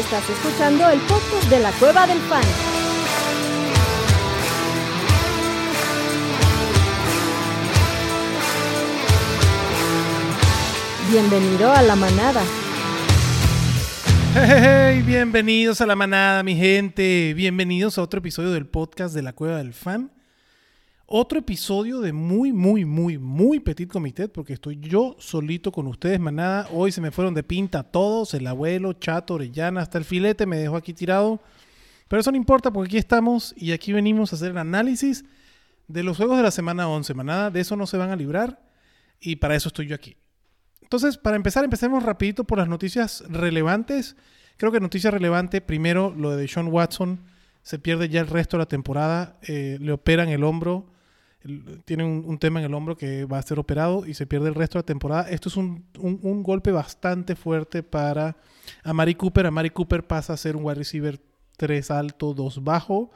Estás escuchando el podcast de la Cueva del Fan. Bienvenido a la manada. Hey, bienvenidos a la manada, mi gente. Bienvenidos a otro episodio del podcast de la Cueva del Fan. Otro episodio de muy, muy, muy, muy petit comité, porque estoy yo solito con ustedes, manada. Hoy se me fueron de pinta todos, el abuelo, Chato, Orellana, hasta el filete me dejó aquí tirado. Pero eso no importa, porque aquí estamos y aquí venimos a hacer el análisis de los juegos de la semana 11, manada. De eso no se van a librar y para eso estoy yo aquí. Entonces, para empezar, empecemos rapidito por las noticias relevantes. Creo que noticia relevante, primero, lo de Sean Watson. Se pierde ya el resto de la temporada. eh, le operan el hombro. Tiene un, tema en el hombro que va a ser operado y se pierde el resto de la temporada. Esto es un, un- golpe bastante fuerte para Amari Cooper. Amari Cooper pasa a ser un wide receiver 3 alto, 2 bajo.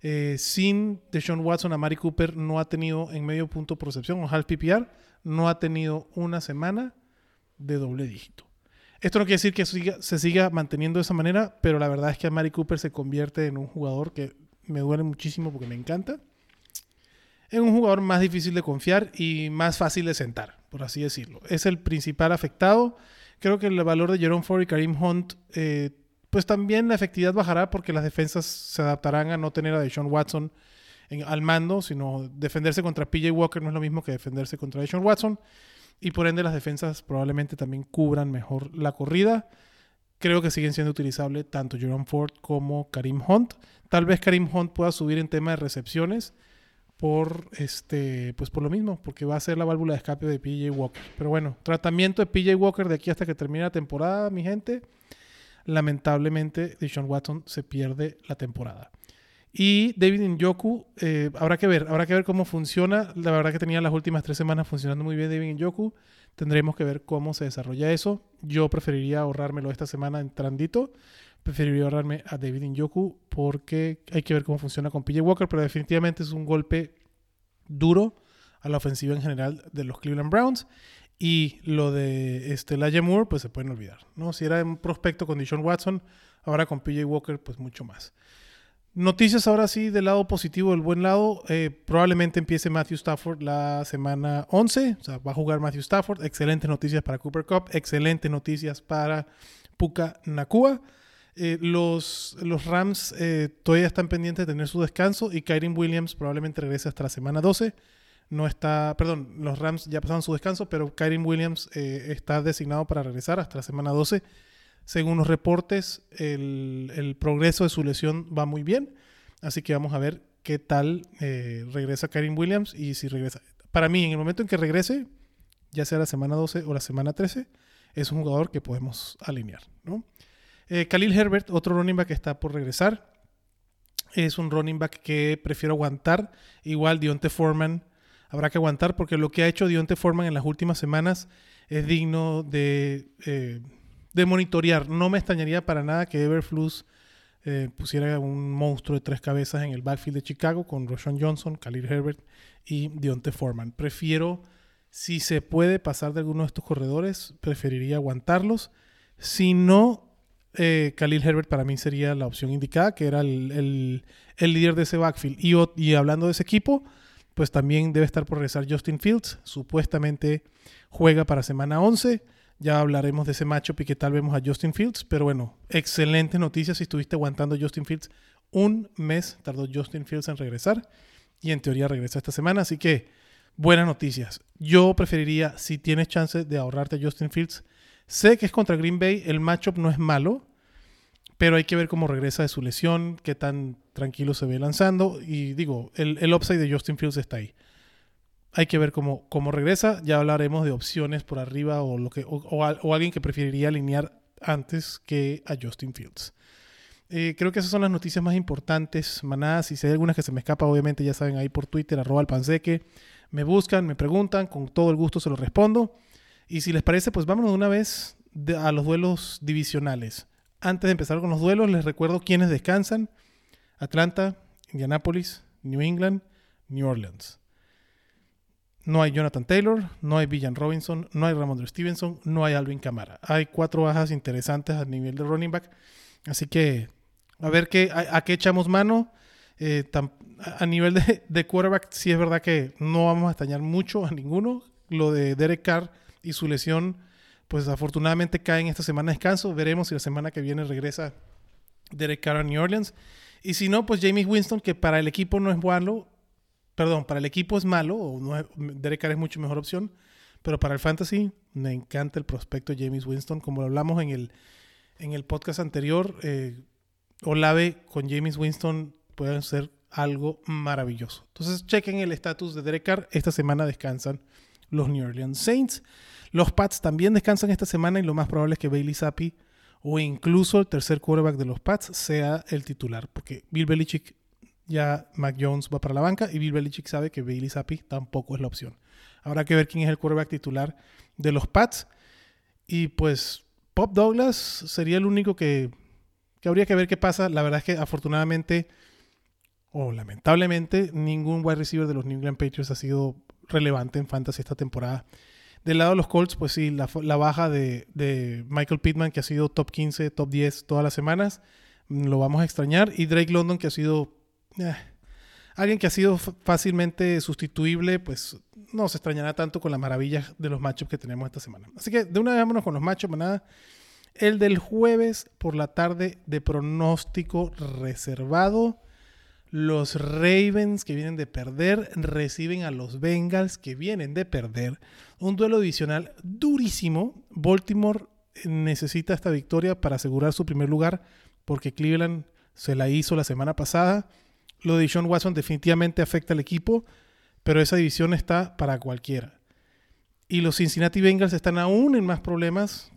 Eh, sin Deshaun Watson, Amari Cooper no ha tenido en medio punto por recepción o half PPR, no ha tenido una semana de doble dígito. Esto no quiere decir que se siga manteniendo de esa manera, pero la verdad es que Amari Cooper se convierte en un jugador que me duele muchísimo porque me encanta. En un jugador más difícil de confiar y más fácil de sentar, por así decirlo. Es el principal afectado. Creo que el valor de Jerome Ford y Karim Hunt, eh, pues también la efectividad bajará porque las defensas se adaptarán a no tener a Deshaun Watson en- al mando, sino defenderse contra PJ Walker no es lo mismo que defenderse contra Deshaun Watson y por ende las defensas probablemente también cubran mejor la corrida. Creo que siguen siendo utilizables tanto Jerome Ford como Karim Hunt. Tal vez Karim Hunt pueda subir en tema de recepciones por este pues por lo mismo, porque va a ser la válvula de escape de PJ Walker. Pero bueno, tratamiento de PJ Walker de aquí hasta que termine la temporada, mi gente. Lamentablemente, Deshaun Watson se pierde la temporada. Y David Njoku, eh, habrá que ver, habrá que ver cómo funciona. La verdad que tenía las últimas tres semanas funcionando muy bien David Njoku. Tendremos que ver cómo se desarrolla eso. Yo preferiría ahorrármelo esta semana en Trandito. Preferiría ahorrarme a David Njoku porque hay que ver cómo funciona con PJ Walker, pero definitivamente es un golpe duro a la ofensiva en general de los Cleveland Browns. Y lo de este, Elijah Moore, pues se pueden olvidar. ¿no? Si era un prospecto con Deshaun Watson, ahora con PJ Walker, pues mucho más. Noticias ahora sí del lado positivo, del buen lado. eh, probablemente empiece Matthew Stafford la semana 11. O sea, va a jugar Matthew Stafford. Excelentes noticias para Cooper Cup. Excelentes noticias para Puka Nakua. Eh, los, Rams eh, todavía están pendientes de tener su descanso y Kyrie Williams probablemente regrese hasta la semana 12. No está, perdón, los Rams ya pasaron su descanso, pero Kyrie Williams eh, está designado para regresar hasta la semana 12. Según los reportes, el, progreso de su lesión va muy bien. Así que vamos a ver qué tal eh, regresa Karim Williams y si regresa. Para mí, en el momento en que regrese, ya sea la semana 12 o la semana 13, es un jugador que podemos alinear. ¿no? Eh, Khalil Herbert, otro running back que está por regresar. Es un running back que prefiero aguantar. Igual Dionte Foreman habrá que aguantar porque lo que ha hecho Dionte Foreman en las últimas semanas es digno de, eh, de monitorear. No me extrañaría para nada que Everflux eh, pusiera un monstruo de tres cabezas en el backfield de Chicago con Roshan Johnson, Khalil Herbert y Dionte Foreman. Prefiero, si se puede pasar de alguno de estos corredores, preferiría aguantarlos. Si no, eh, Khalil Herbert para mí sería la opción indicada, que era el, el- líder de ese backfield. Y, hablando de ese equipo, pues también debe estar por regresar Justin Fields. Supuestamente juega para semana 11. Ya hablaremos de ese matchup y qué tal vemos a Justin Fields. Pero bueno, excelentes noticias si estuviste aguantando Justin Fields. Un mes tardó Justin Fields en regresar y en teoría regresa esta semana. Así que buenas noticias. Yo preferiría, si tienes chance de ahorrarte a Justin Fields, sé que es contra Green Bay, el matchup no es malo, pero hay que ver cómo regresa de su lesión, qué tan tranquilo se ve lanzando. Y digo, el, el upside de Justin Fields está ahí. Hay que ver cómo, cómo regresa. Ya hablaremos de opciones por arriba o, lo que, o, o al- o alguien que preferiría alinear antes que a Justin Fields. Eh, creo que esas son las noticias más importantes, manadas. Si hay algunas que se me escapan, obviamente ya saben ahí por Twitter, arroba el panseque. Me buscan, me preguntan, con todo el gusto se los respondo. Y si les parece, pues vámonos de una vez a los duelos divisionales. Antes de empezar con los duelos, les recuerdo quiénes descansan. Atlanta, Indianapolis, New England, New Orleans. No hay Jonathan Taylor, no hay Villan Robinson, no hay Ramondre Stevenson, no hay Alvin Kamara. Hay cuatro bajas interesantes a nivel de running back. Así que a ver qué, a, qué echamos mano. Eh, a nivel de, de, quarterback, sí es verdad que no vamos a extrañar mucho a ninguno. Lo de Derek Carr y su lesión, pues afortunadamente cae en esta semana de descanso. Veremos si la semana que viene regresa Derek Carr a New Orleans. Y si no, pues James Winston, que para el equipo no es malo, perdón, para el equipo es malo, o no Derek Carr es mucho mejor opción, pero para el fantasy me encanta el prospecto James Winston, como lo hablamos en el, en el podcast anterior, eh, Olave con James Winston pueden ser algo maravilloso. Entonces chequen el estatus de Derek Carr, esta semana descansan los New Orleans Saints. Los Pats también descansan esta semana y lo más probable es que Bailey Zappi o incluso el tercer quarterback de los Pats sea el titular, porque Bill Belichick ya Mac Jones va para la banca y Bill Belichick sabe que Bailey Zappi tampoco es la opción. Habrá que ver quién es el quarterback titular de los Pats y pues Pop Douglas sería el único que, que habría que ver qué pasa. La verdad es que afortunadamente o lamentablemente ningún wide receiver de los New England Patriots ha sido relevante en fantasy esta temporada. Del lado de los Colts, pues sí, la, baja de, Michael Pittman, que ha sido top 15, top 10 todas las semanas, mm, lo vamos a extrañar. Y Drake London, que ha sido eh, alguien que ha sido fácilmente sustituible, pues no se extrañará tanto con las maravillas de los matchups que tenemos esta semana. Así que de una vez vámonos con los matchups, nada. El del jueves por la tarde de pronóstico reservado. Los Ravens que vienen de perder reciben a los Bengals que vienen de perder. Un duelo divisional durísimo. Baltimore necesita esta victoria para asegurar su primer lugar porque Cleveland se la hizo la semana pasada. Lo de Sean Watson definitivamente afecta al equipo, pero esa división está para cualquiera. Y los Cincinnati Bengals están aún en más problemas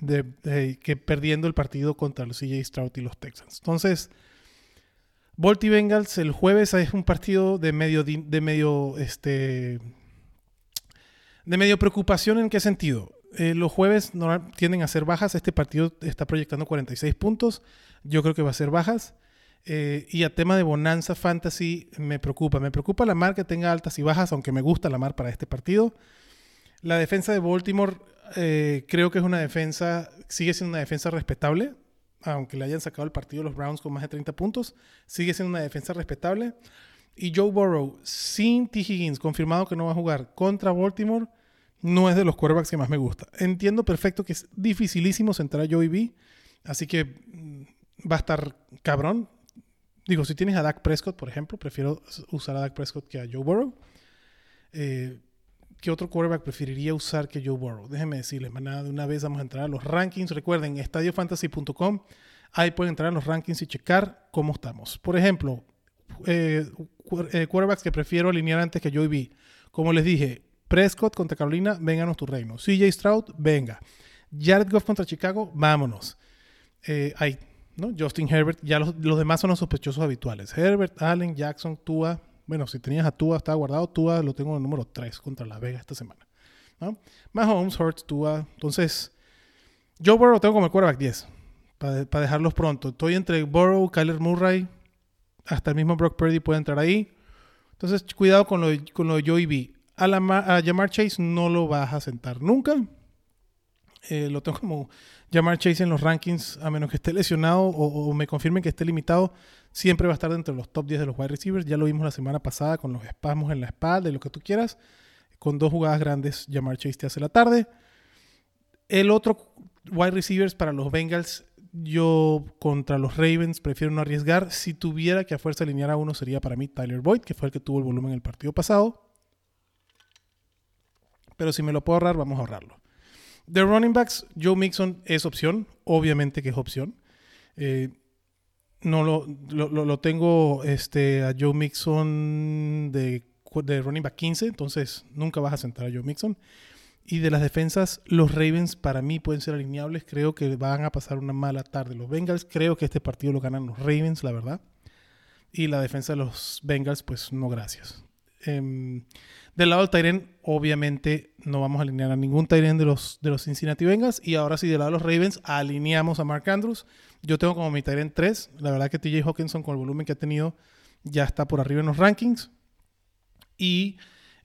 que perdiendo el partido contra los CJ Stroud y los Texans. Entonces, Volti Bengals el jueves es un partido de medio, de medio, este, de medio preocupación en qué sentido. Eh, los jueves no, tienden a ser bajas. Este partido está proyectando 46 puntos. Yo creo que va a ser bajas. Eh, y a tema de Bonanza Fantasy me preocupa. Me preocupa la mar que tenga altas y bajas, aunque me gusta la mar para este partido. La defensa de Baltimore eh, creo que es una defensa, sigue siendo una defensa respetable aunque le hayan sacado el partido los Browns con más de 30 puntos, sigue siendo una defensa respetable. Y Joe Burrow, sin T. Higgins, confirmado que no va a jugar contra Baltimore, no es de los quarterbacks que más me gusta. Entiendo perfecto que es dificilísimo centrar a Joey B, así que mm, va a estar cabrón. Digo, si tienes a Dak Prescott, por ejemplo, prefiero usar a Dak Prescott que a Joe Burrow. Eh, ¿Qué otro quarterback preferiría usar que Joe Burrow? Déjenme decirles, manada, de una vez vamos a entrar a los rankings. Recuerden, estadiofantasy.com, ahí pueden entrar a los rankings y checar cómo estamos. Por ejemplo, eh, eh, quarterbacks que prefiero alinear antes que Joey B. Como les dije, Prescott contra Carolina, vénganos tu reino. CJ Stroud, venga. Jared Goff contra Chicago, vámonos. Eh, ahí, ¿no? Justin Herbert, ya los, los, demás son los sospechosos habituales. Herbert, Allen, Jackson, Tua, bueno, si tenías a Tua, estaba guardado. Tua lo tengo en el número 3 contra la Vega esta semana. ¿no? Mahomes, Hurts, Tua. Entonces, yo Burrow tengo como el quarterback 10. Para, dejarlos pronto. Estoy entre Burrow, Kyler Murray. Hasta el mismo Brock Purdy puede entrar ahí. Entonces, cuidado con lo, con lo de Joey B. A, la, a Jamar Chase no lo vas a sentar nunca. Eh, lo tengo como Jamar Chase en los rankings, a menos que esté lesionado o, me confirmen que esté limitado, siempre va a estar dentro de los top 10 de los wide receivers. Ya lo vimos la semana pasada con los espasmos en la espalda y lo que tú quieras. Con dos jugadas grandes, Jamar Chase te hace la tarde. El otro wide receivers para los Bengals, yo contra los Ravens prefiero no arriesgar. Si tuviera que a fuerza alinear a uno, sería para mí Tyler Boyd, que fue el que tuvo el volumen en el partido pasado. Pero si me lo puedo ahorrar, vamos a ahorrarlo. De running backs, Joe Mixon es opción, obviamente que es opción. Eh, no lo, lo, tengo este, a Joe Mixon de, de, running back 15, entonces nunca vas a sentar a Joe Mixon. Y de las defensas, los Ravens para mí pueden ser alineables. Creo que van a pasar una mala tarde los Bengals. Creo que este partido lo ganan los Ravens, la verdad. Y la defensa de los Bengals, pues no gracias. Em, del lado del Tyren, obviamente no vamos a alinear a ningún Tyren de los, de los Cincinnati Bengals. Y ahora sí, del lado de los Ravens, alineamos a Mark Andrews. Yo tengo como mi Tyren 3. La verdad que TJ Hawkinson, con el volumen que ha tenido, ya está por arriba en los rankings. Y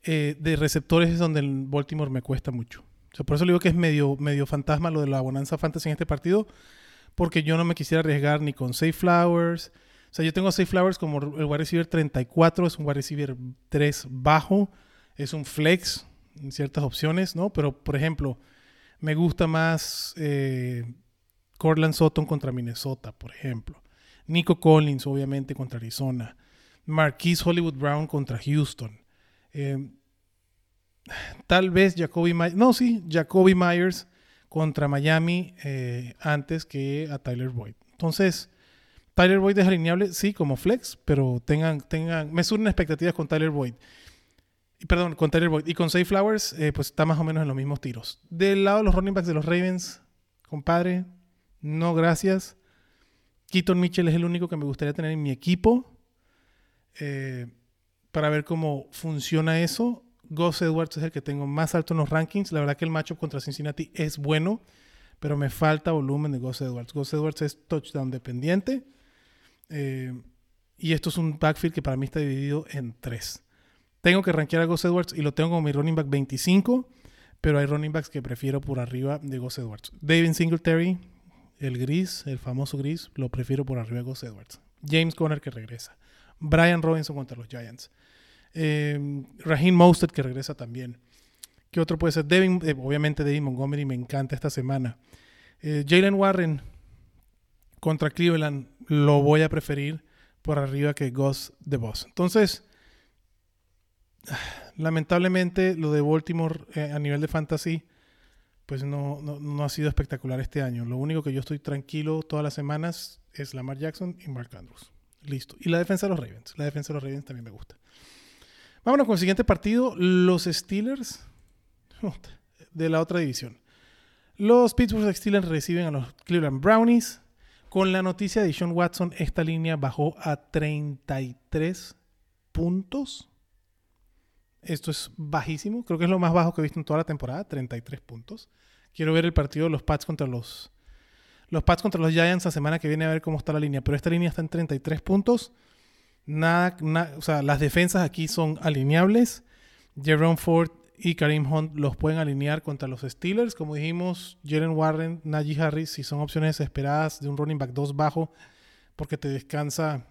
eh, de receptores es donde el Baltimore me cuesta mucho. por eso le digo que es medio, medio fantasma lo de la bonanza fantasy en este partido. porque yo no me quisiera arriesgar ni con Safe Flowers. O sea, yo tengo Safe Flowers como el wide receiver 34, es un wide receiver 3 bajo, es un flex en ciertas opciones, ¿no? Pero, por ejemplo, me gusta más eh, Cortland Sutton contra Minnesota, por ejemplo. Nico Collins, obviamente, contra Arizona. Marquise Hollywood Brown contra Houston. Eh, tal vez Jacoby Myers. No, sí, Jacoby Myers contra Miami eh, antes que a Tyler Boyd. Entonces, Tyler Boyd es alineable, sí, como flex, pero tengan, tengan, me suben expectativas con Tyler Boyd. Perdón, con Tyler Boyd. Y con Safe Flowers, eh, pues está más o menos en los mismos tiros. Del lado de los running backs de los Ravens, compadre, no gracias. Keaton Mitchell es el único que me gustaría tener en mi equipo. Eh, para ver cómo funciona eso. Gus Edwards es el que tengo más alto en los rankings. La verdad que el matchup contra Cincinnati es bueno, pero me falta volumen de Gus Edwards. Gus Edwards es touchdown dependiente. Eh, y esto es un backfield que para mí está dividido en tres. Tengo que rankear a Gus Edwards y lo tengo como mi running back 25, pero hay running backs que prefiero por arriba de Gus Edwards. David Singletary, el gris, el famoso gris, lo prefiero por arriba de Gus Edwards. James Conner que regresa. Brian Robinson contra los Giants. Eh, Raheem Mostert que regresa también. ¿Qué otro puede ser? Devin, eh, obviamente David Montgomery me encanta esta semana. Eh, Jalen Warren contra Cleveland lo voy a preferir por arriba que Gus de Boss. Entonces, lamentablemente lo de Baltimore a nivel de fantasy pues no, no, ha sido espectacular este año. Lo único que yo estoy tranquilo todas las semanas es Lamar Jackson y Mark Andrews. Listo. Y la defensa de los Ravens. La defensa de los Ravens también me gusta. Vámonos con el siguiente partido. Los Steelers de la otra división. Los Pittsburgh Steelers reciben a los Cleveland Brownies. Con la noticia de Sean Watson, esta línea bajó a 33 puntos. Esto es bajísimo. Creo que es lo más bajo que he visto en toda la temporada. 33 puntos. Quiero ver el partido de los Pats contra los los Pats contra los Giants la semana que viene a ver cómo está la línea. Pero esta línea está en 33 puntos. Nada, o sea, las defensas aquí son alineables. Jerome Ford y Karim Hunt los pueden alinear contra los Steelers. Como dijimos, Jalen Warren, Najee Harris, si son opciones esperadas de un running back 2 bajo, porque te descansa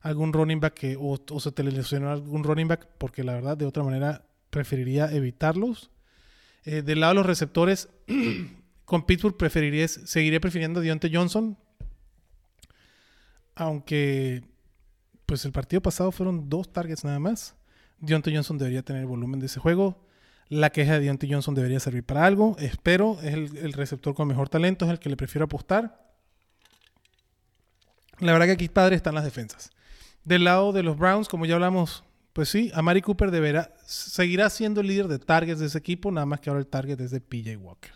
algún running back que, o, se te lesiona algún running back, porque la verdad de otra manera preferiría evitarlos. Eh, del lado de los receptores, con Pittsburgh preferiría, seguiré prefiriendo a Deontay Johnson. Aunque, pues el partido pasado fueron dos targets nada más. Deontay Johnson debería tener el volumen de ese juego. La queja de Deontay Johnson debería servir para algo. Espero, es el, receptor con mejor talento, es el que le prefiero apostar. La verdad que aquí padre están las defensas. Del lado de los Browns, como ya hablamos, pues sí, Amari Cooper deberá, seguirá siendo el líder de targets de ese equipo, nada más que ahora el target es de PJ Walker.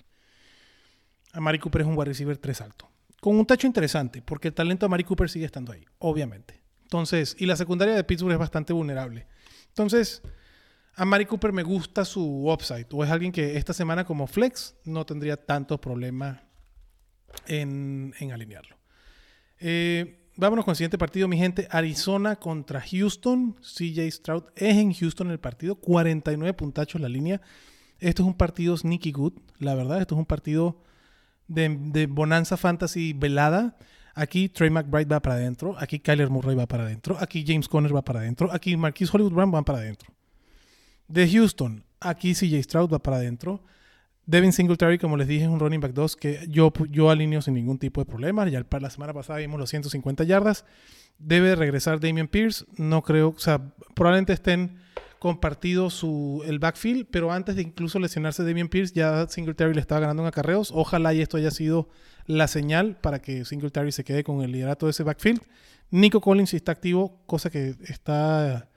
Amari Cooper es un wide receiver 3 alto. Con un tacho interesante, porque el talento de Amari Cooper sigue estando ahí, obviamente. Entonces, y la secundaria de Pittsburgh es bastante vulnerable. Entonces, a Mari Cooper me gusta su upside. O es alguien que esta semana como flex no tendría tanto problema en, alinearlo. Eh, vámonos con el siguiente partido, mi gente. Arizona contra Houston. CJ Stroud es en Houston el partido. 49 puntachos la línea. Esto es un partido sneaky good, la verdad. Esto es un partido de, Bonanza Fantasy velada. Aquí Trey McBride va para adentro. Aquí Kyler Murray va para adentro. Aquí James Conner va para adentro. Aquí Marquis Hollywood Brown va para adentro. De Houston, aquí CJ Stroud va para adentro. Devin Singletary, como les dije, es un running back 2 que yo, yo alineo sin ningún tipo de problema. Ya la semana pasada vimos los 150 yardas. Debe regresar Damian Pierce. No creo, o sea, probablemente estén compartido su, el backfield, pero antes de incluso lesionarse Damian Pierce, ya Singletary le estaba ganando en acarreos. Ojalá y esto haya sido la señal para que Singletary se quede con el liderato de ese backfield. Nico Collins está activo, cosa que está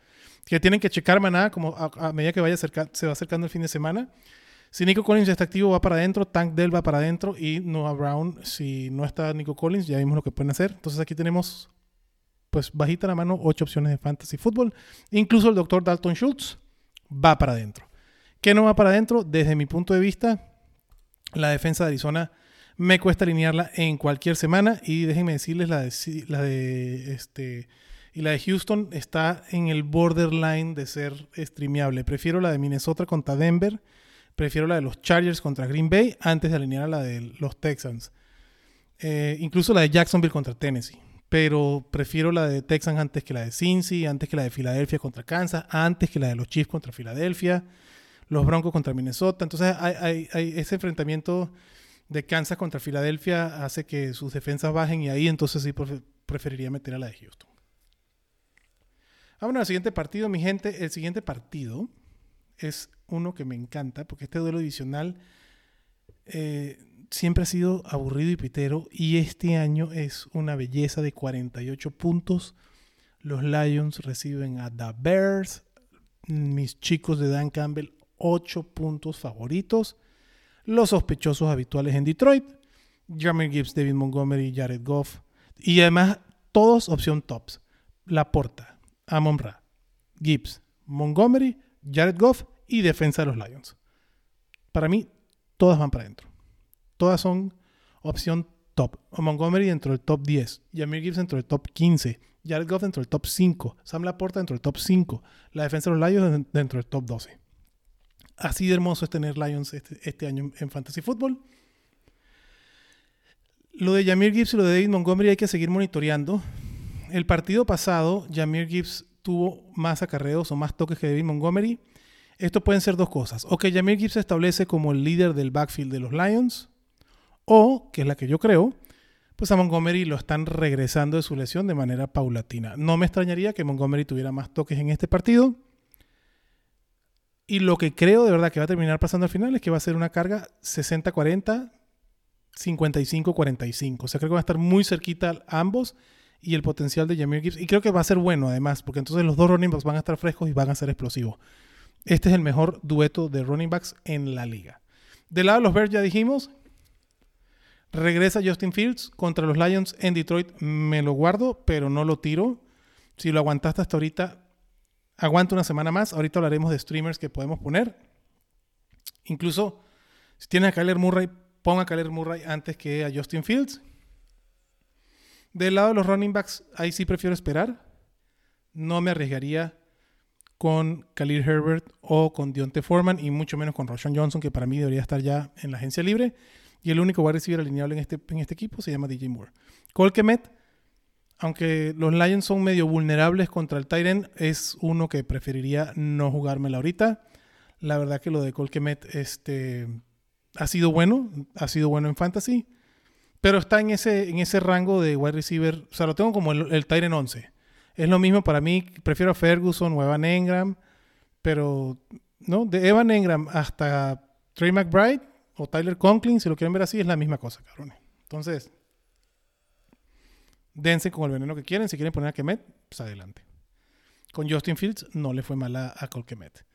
que tienen que checar maná como a, medida que vaya se va acercando el fin de semana. Si Nico Collins ya está activo, va para adentro. Tank Dell va para adentro. Y Noah Brown, si no está Nico Collins, ya vimos lo que pueden hacer. Entonces aquí tenemos pues bajita la mano, ocho opciones de fantasy fútbol. Incluso el doctor Dalton Schultz va para adentro. ¿Qué no va para adentro? Desde mi punto de vista, la defensa de Arizona me cuesta alinearla en cualquier semana. Y déjenme decirles, la de, la de, este, y la de Houston está en el borderline de ser streameable. Prefiero la de Minnesota contra Denver. Prefiero la de los Chargers contra Green Bay antes de alinear a la de los Texans. Eh, incluso la de Jacksonville contra Tennessee. Pero prefiero la de Texans antes que la de Cincy, antes que la de Filadelfia contra Kansas, antes que la de los Chiefs contra Filadelfia, los Broncos contra Minnesota. Entonces hay, ese enfrentamiento de Kansas contra Filadelfia hace que sus defensas bajen y ahí entonces sí preferiría meter a la de Houston. Ahora, el siguiente partido, mi gente. El siguiente partido es uno que me encanta porque este duelo divisional eh, siempre ha sido aburrido y pitero y este año es una belleza de 48 puntos. Los Lions reciben a The Bears. Mis chicos de Dan Campbell, 8 puntos favoritos. Los sospechosos habituales en Detroit. Jamie Gibbs, David Montgomery, Jared Goff. Y además, todos opción tops. La Porta, Amon Ra, Gibbs, Montgomery, Jared Goff y defensa de los Lions. Para mí, todas van para adentro. Todas son opción top. Montgomery dentro del top 10. Jamir Gibbs dentro del top 15. Jared Goff dentro del top 5. Sam Laporta dentro del top 5. La defensa de los Lions dentro del top 12. Así de hermoso es tener Lions este, este año en Fantasy Football. Lo de Jamir Gibbs y lo de David Montgomery hay que seguir monitoreando. El partido pasado, Jamir Gibbs tuvo más acarreos o más toques que David Montgomery. Esto pueden ser dos cosas. O que Jamir Gibbs se establece como el líder del backfield de los Lions. O, que es la que yo creo, pues a Montgomery lo están regresando de su lesión de manera paulatina. No me extrañaría que Montgomery tuviera más toques en este partido. Y lo que creo de verdad que va a terminar pasando al final es que va a ser una carga 60-40, 55-45. O sea, creo que va a estar muy cerquita ambos y el potencial de Jamir Gibbs. Y creo que va a ser bueno además, porque entonces los dos running backs van a estar frescos y van a ser explosivos. Este es el mejor dueto de running backs en la liga. Del lado de los Bears ya dijimos, regresa Justin Fields contra los Lions en Detroit. Me lo guardo, pero no lo tiro. Si lo aguantaste hasta ahorita, aguanta una semana más. Ahorita hablaremos de streamers que podemos poner. Incluso, si tienes a Kyler Murray, ponga a Kyler Murray antes que a Justin Fields. Del lado de los running backs, ahí sí prefiero esperar. No me arriesgaría con Khalil Herbert o con Dionte Foreman y mucho menos con Roshan Johnson, que para mí debería estar ya en la agencia libre. Y el único a recibir alineable en este, en este equipo se llama DJ Moore. Colquemet, aunque los Lions son medio vulnerables contra el Tyrant, es uno que preferiría no jugármela ahorita. La verdad que lo de Colquemet este, ha sido bueno, ha sido bueno en fantasy, pero está en ese, en ese rango de wide receiver. O sea, lo tengo como el, el Tyrant 11 es lo mismo para mí. Prefiero a Ferguson o Evan Engram. Pero, ¿no? De Evan Engram hasta Trey McBride o Tyler Conklin, si lo quieren ver así, es la misma cosa, cabrones. Entonces, dense con el veneno que quieren. Si quieren poner a Kemet, pues adelante. Con Justin Fields no le fue mal a, a Colquemet.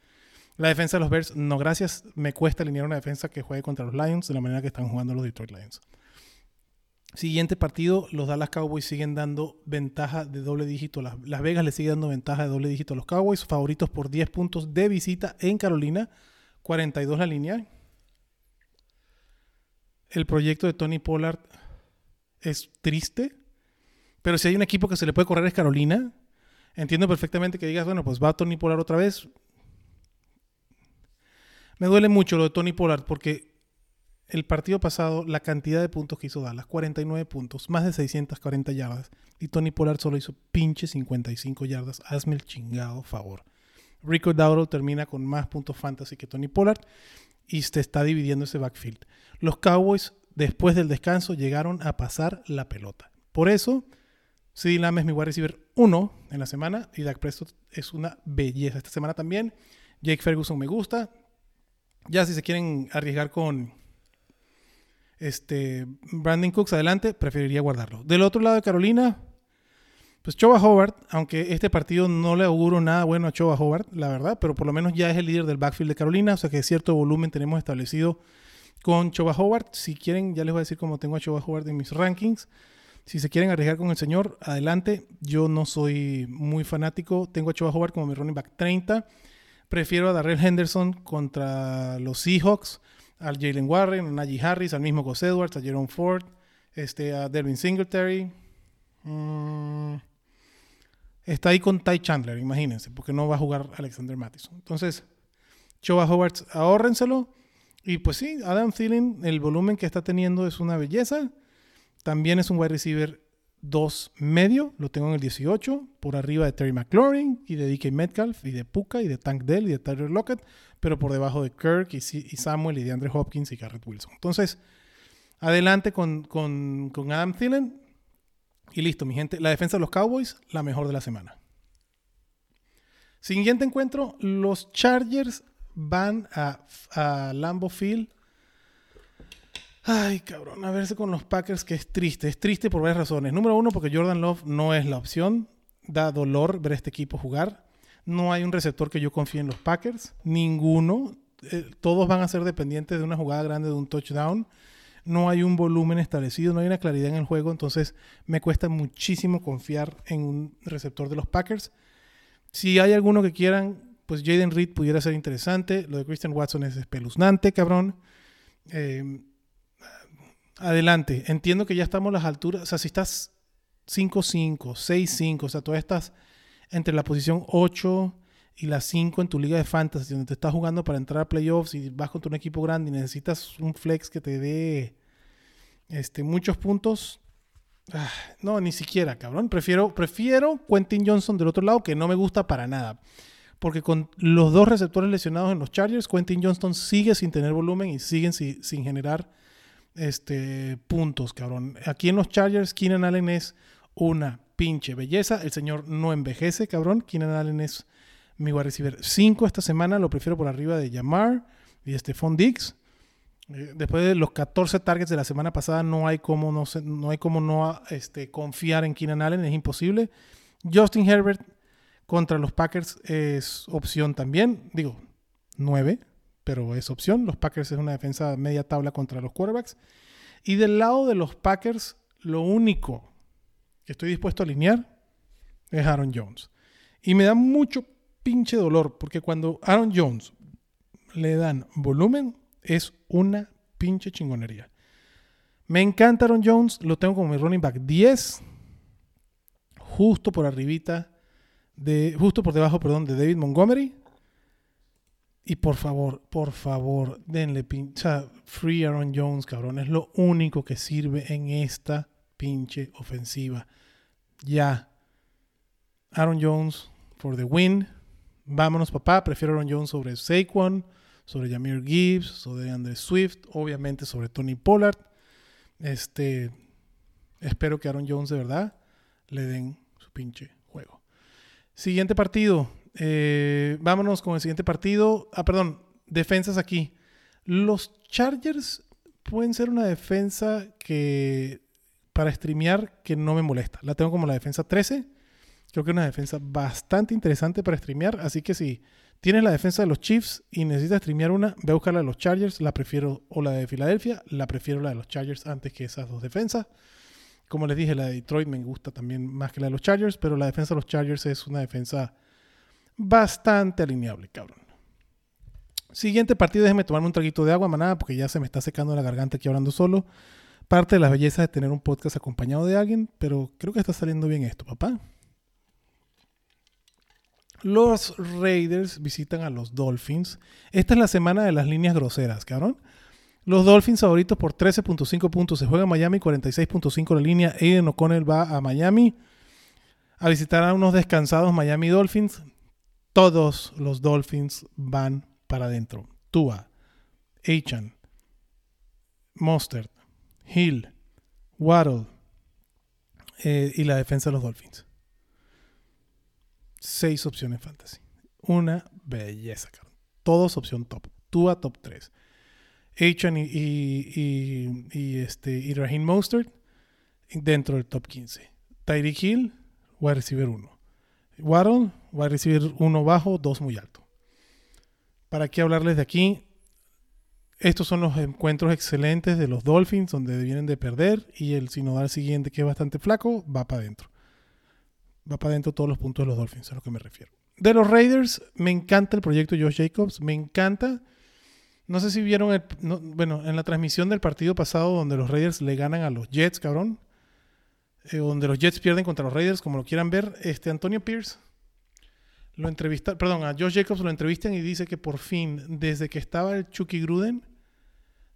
La defensa de los Bears, no gracias. Me cuesta alinear una defensa que juegue contra los Lions de la manera que están jugando los Detroit Lions. Siguiente partido, los Dallas Cowboys siguen dando ventaja de doble dígito. Las, Vegas le sigue dando ventaja de doble dígito a los Cowboys, favoritos por 10 puntos de visita en Carolina, 42 la línea. El proyecto de Tony Pollard es triste, pero si hay un equipo que se le puede correr es Carolina. Entiendo perfectamente que digas, bueno, pues va Tony Pollard otra vez. Me duele mucho lo de Tony Pollard porque el partido pasado, la cantidad de puntos que hizo Dallas, 49 puntos, más de 640 yardas. Y Tony Pollard solo hizo pinche 55 yardas. Hazme el chingado favor. Rico Dowdle termina con más puntos fantasy que Tony Pollard y se está dividiendo ese backfield. Los Cowboys, después del descanso, llegaron a pasar la pelota. Por eso, CD Lamb es mi wide receiver 1 en la semana y Dak Prescott es una belleza. Esta semana también. Jake Ferguson me gusta. Ya si se quieren arriesgar con este, Brandon Cooks adelante, preferiría guardarlo. Del otro lado de Carolina, pues Choba Howard, aunque este partido no le auguro nada bueno a Choba Howard, la verdad, pero por lo menos ya es el líder del backfield de Carolina, o sea que cierto volumen tenemos establecido con Choba Howard. Si quieren, ya les voy a decir cómo tengo a Choba Howard en mis rankings. Si se quieren arriesgar con el señor, adelante. Yo no soy muy fanático. Tengo a Choba Howard como mi running back 30. Prefiero a Darrell Henderson contra los Seahawks al Jalen Warren, a Najee Harris, al mismo Gus Edwards, a Jerome Ford, este, a Devin Singletary. Mm, está ahí con Ty Chandler, imagínense, porque no va a jugar Alexander Mattison. Entonces, Choba Howard, ahórrenselo. Y pues sí, Adam Thielen, el volumen que está teniendo es una belleza. También es un wide receiver 2 medio, lo tengo en el 18, por arriba de Terry McLaurin y de DK Metcalf y de Puka y de Tank Dell y de Tyler Lockett, pero por debajo de Kirk y, Samuel y de Andre Hopkins y Garrett Wilson. Entonces, adelante con, con, con Adam Thielen y listo, mi gente. La defensa de los Cowboys, la mejor de la semana. Siguiente encuentro, los Chargers van a, a Lambeau Field Ay, cabrón, a verse con los Packers, que es triste. Es triste por varias razones. Número uno, porque Jordan Love no es la opción. Da dolor ver a este equipo jugar. No hay un receptor que yo confíe en los Packers. Ninguno. Eh, todos van a ser dependientes de una jugada grande, de un touchdown. No hay un volumen establecido, no hay una claridad en el juego. Entonces me cuesta muchísimo confiar en un receptor de los Packers. Si hay alguno que quieran, pues Jaden Reed pudiera ser interesante. Lo de Christian Watson es espeluznante, cabrón. Eh, adelante. Entiendo que ya estamos a las alturas. O sea, si estás 5-5, 6-5, o sea, tú estás entre la posición 8 y la 5 en tu liga de fantasy, donde te estás jugando para entrar a playoffs y vas contra un equipo grande y necesitas un flex que te dé este, muchos puntos. Ah, no, ni siquiera, cabrón. Prefiero, prefiero Quentin Johnson del otro lado, que no me gusta para nada. Porque con los dos receptores lesionados en los Chargers, Quentin Johnston sigue sin tener volumen y siguen sin generar este, puntos, cabrón. Aquí en los Chargers, Keenan Allen es una pinche belleza. El señor no envejece, cabrón. Keenan Allen es mi wide receiver 5 esta semana. Lo prefiero por arriba de Yamar y de Stephon Diggs. Eh, después de los 14 targets de la semana pasada, no hay como no, no, hay como no este, confiar en Keenan Allen. Es imposible. Justin Herbert contra los Packers es opción también. Digo, 9 pero es opción. Los Packers es una defensa media tabla contra los quarterbacks. Y del lado de los Packers, lo único estoy dispuesto a alinear es Aaron Jones. Y me da mucho pinche dolor, porque cuando Aaron Jones le dan volumen, es una pinche chingonería. Me encanta Aaron Jones, lo tengo como mi running back 10, justo por arribita, de, justo por debajo, perdón, de David Montgomery. Y por favor, por favor, denle pincha Free Aaron Jones, cabrón. Es lo único que sirve en esta pinche ofensiva. Ya. Aaron Jones for the win. Vámonos, papá. Prefiero Aaron Jones sobre Saquon, sobre Jamir Gibbs, sobre Andre Swift, obviamente sobre Tony Pollard. Este, espero que Aaron Jones de verdad le den su pinche juego. Siguiente partido, eh, vámonos con el siguiente partido. Ah, perdón, defensas aquí. Los Chargers pueden ser una defensa que para streamear que no me molesta. La tengo como la defensa 13. Creo que es una defensa bastante interesante para streamear. Así que si tienes la defensa de los Chiefs y necesitas streamear una, ve a buscar la de los Chargers. La prefiero, o la de Filadelfia, la prefiero la de los Chargers antes que esas dos defensas. Como les dije, la de Detroit me gusta también más que la de los Chargers, pero la defensa de los Chargers es una defensa bastante alineable, cabrón. Siguiente partido, déjeme tomarme un traguito de agua, manada, porque ya se me está secando la garganta aquí hablando solo. Parte de la belleza de tener un podcast acompañado de alguien, pero creo que está saliendo bien esto, papá. Los Raiders visitan a los Dolphins. Esta es la semana de las líneas groseras, cabrón. Los Dolphins favoritos por 13.5 puntos. Se juega en Miami, 46.5 la línea. Aiden O'Connell va a Miami a visitar a unos descansados Miami Dolphins todos los Dolphins van para adentro. Tua, Achan, Mostert, Hill, Waddle eh, y la defensa de los Dolphins. Seis opciones fantasy. Una belleza, cabrón. Todos opción top. Tua top 3. Achan y, y, y, este, Raheem Mostert dentro del top 15. Tyreek Hill, voy a recibir uno. Waddle va a recibir uno bajo, dos muy alto. ¿Para qué hablarles de aquí? Estos son los encuentros excelentes de los Dolphins, donde vienen de perder, y el sinodal siguiente, que es bastante flaco, va para adentro. Va para adentro todos los puntos de los Dolphins, a lo que me refiero. De los Raiders, me encanta el proyecto Josh Jacobs, me encanta. No sé si vieron, el, bueno, en la transmisión del partido pasado, donde los Raiders le ganan a los Jets, cabrón. Eh, donde los Jets pierden contra los Raiders, como lo quieran ver, este Antonio Pierce lo entrevista, perdón, a Josh Jacobs lo entrevistan y dice que por fin, desde que estaba el Chucky Gruden,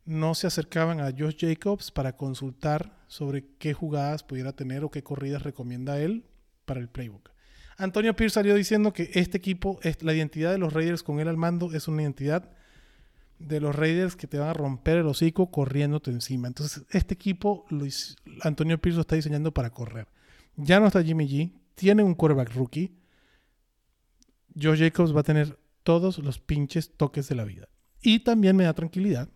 no se acercaban a Josh Jacobs para consultar sobre qué jugadas pudiera tener o qué corridas recomienda él para el playbook. Antonio Pierce salió diciendo que este equipo, la identidad de los Raiders con él al mando es una identidad de los Raiders que te van a romper el hocico corriéndote encima. Entonces, este equipo, Antonio Pierce lo está diseñando para correr. Ya no está Jimmy G, tiene un quarterback rookie. Josh Jacobs va a tener todos los pinches toques de la vida. Y también me da tranquilidad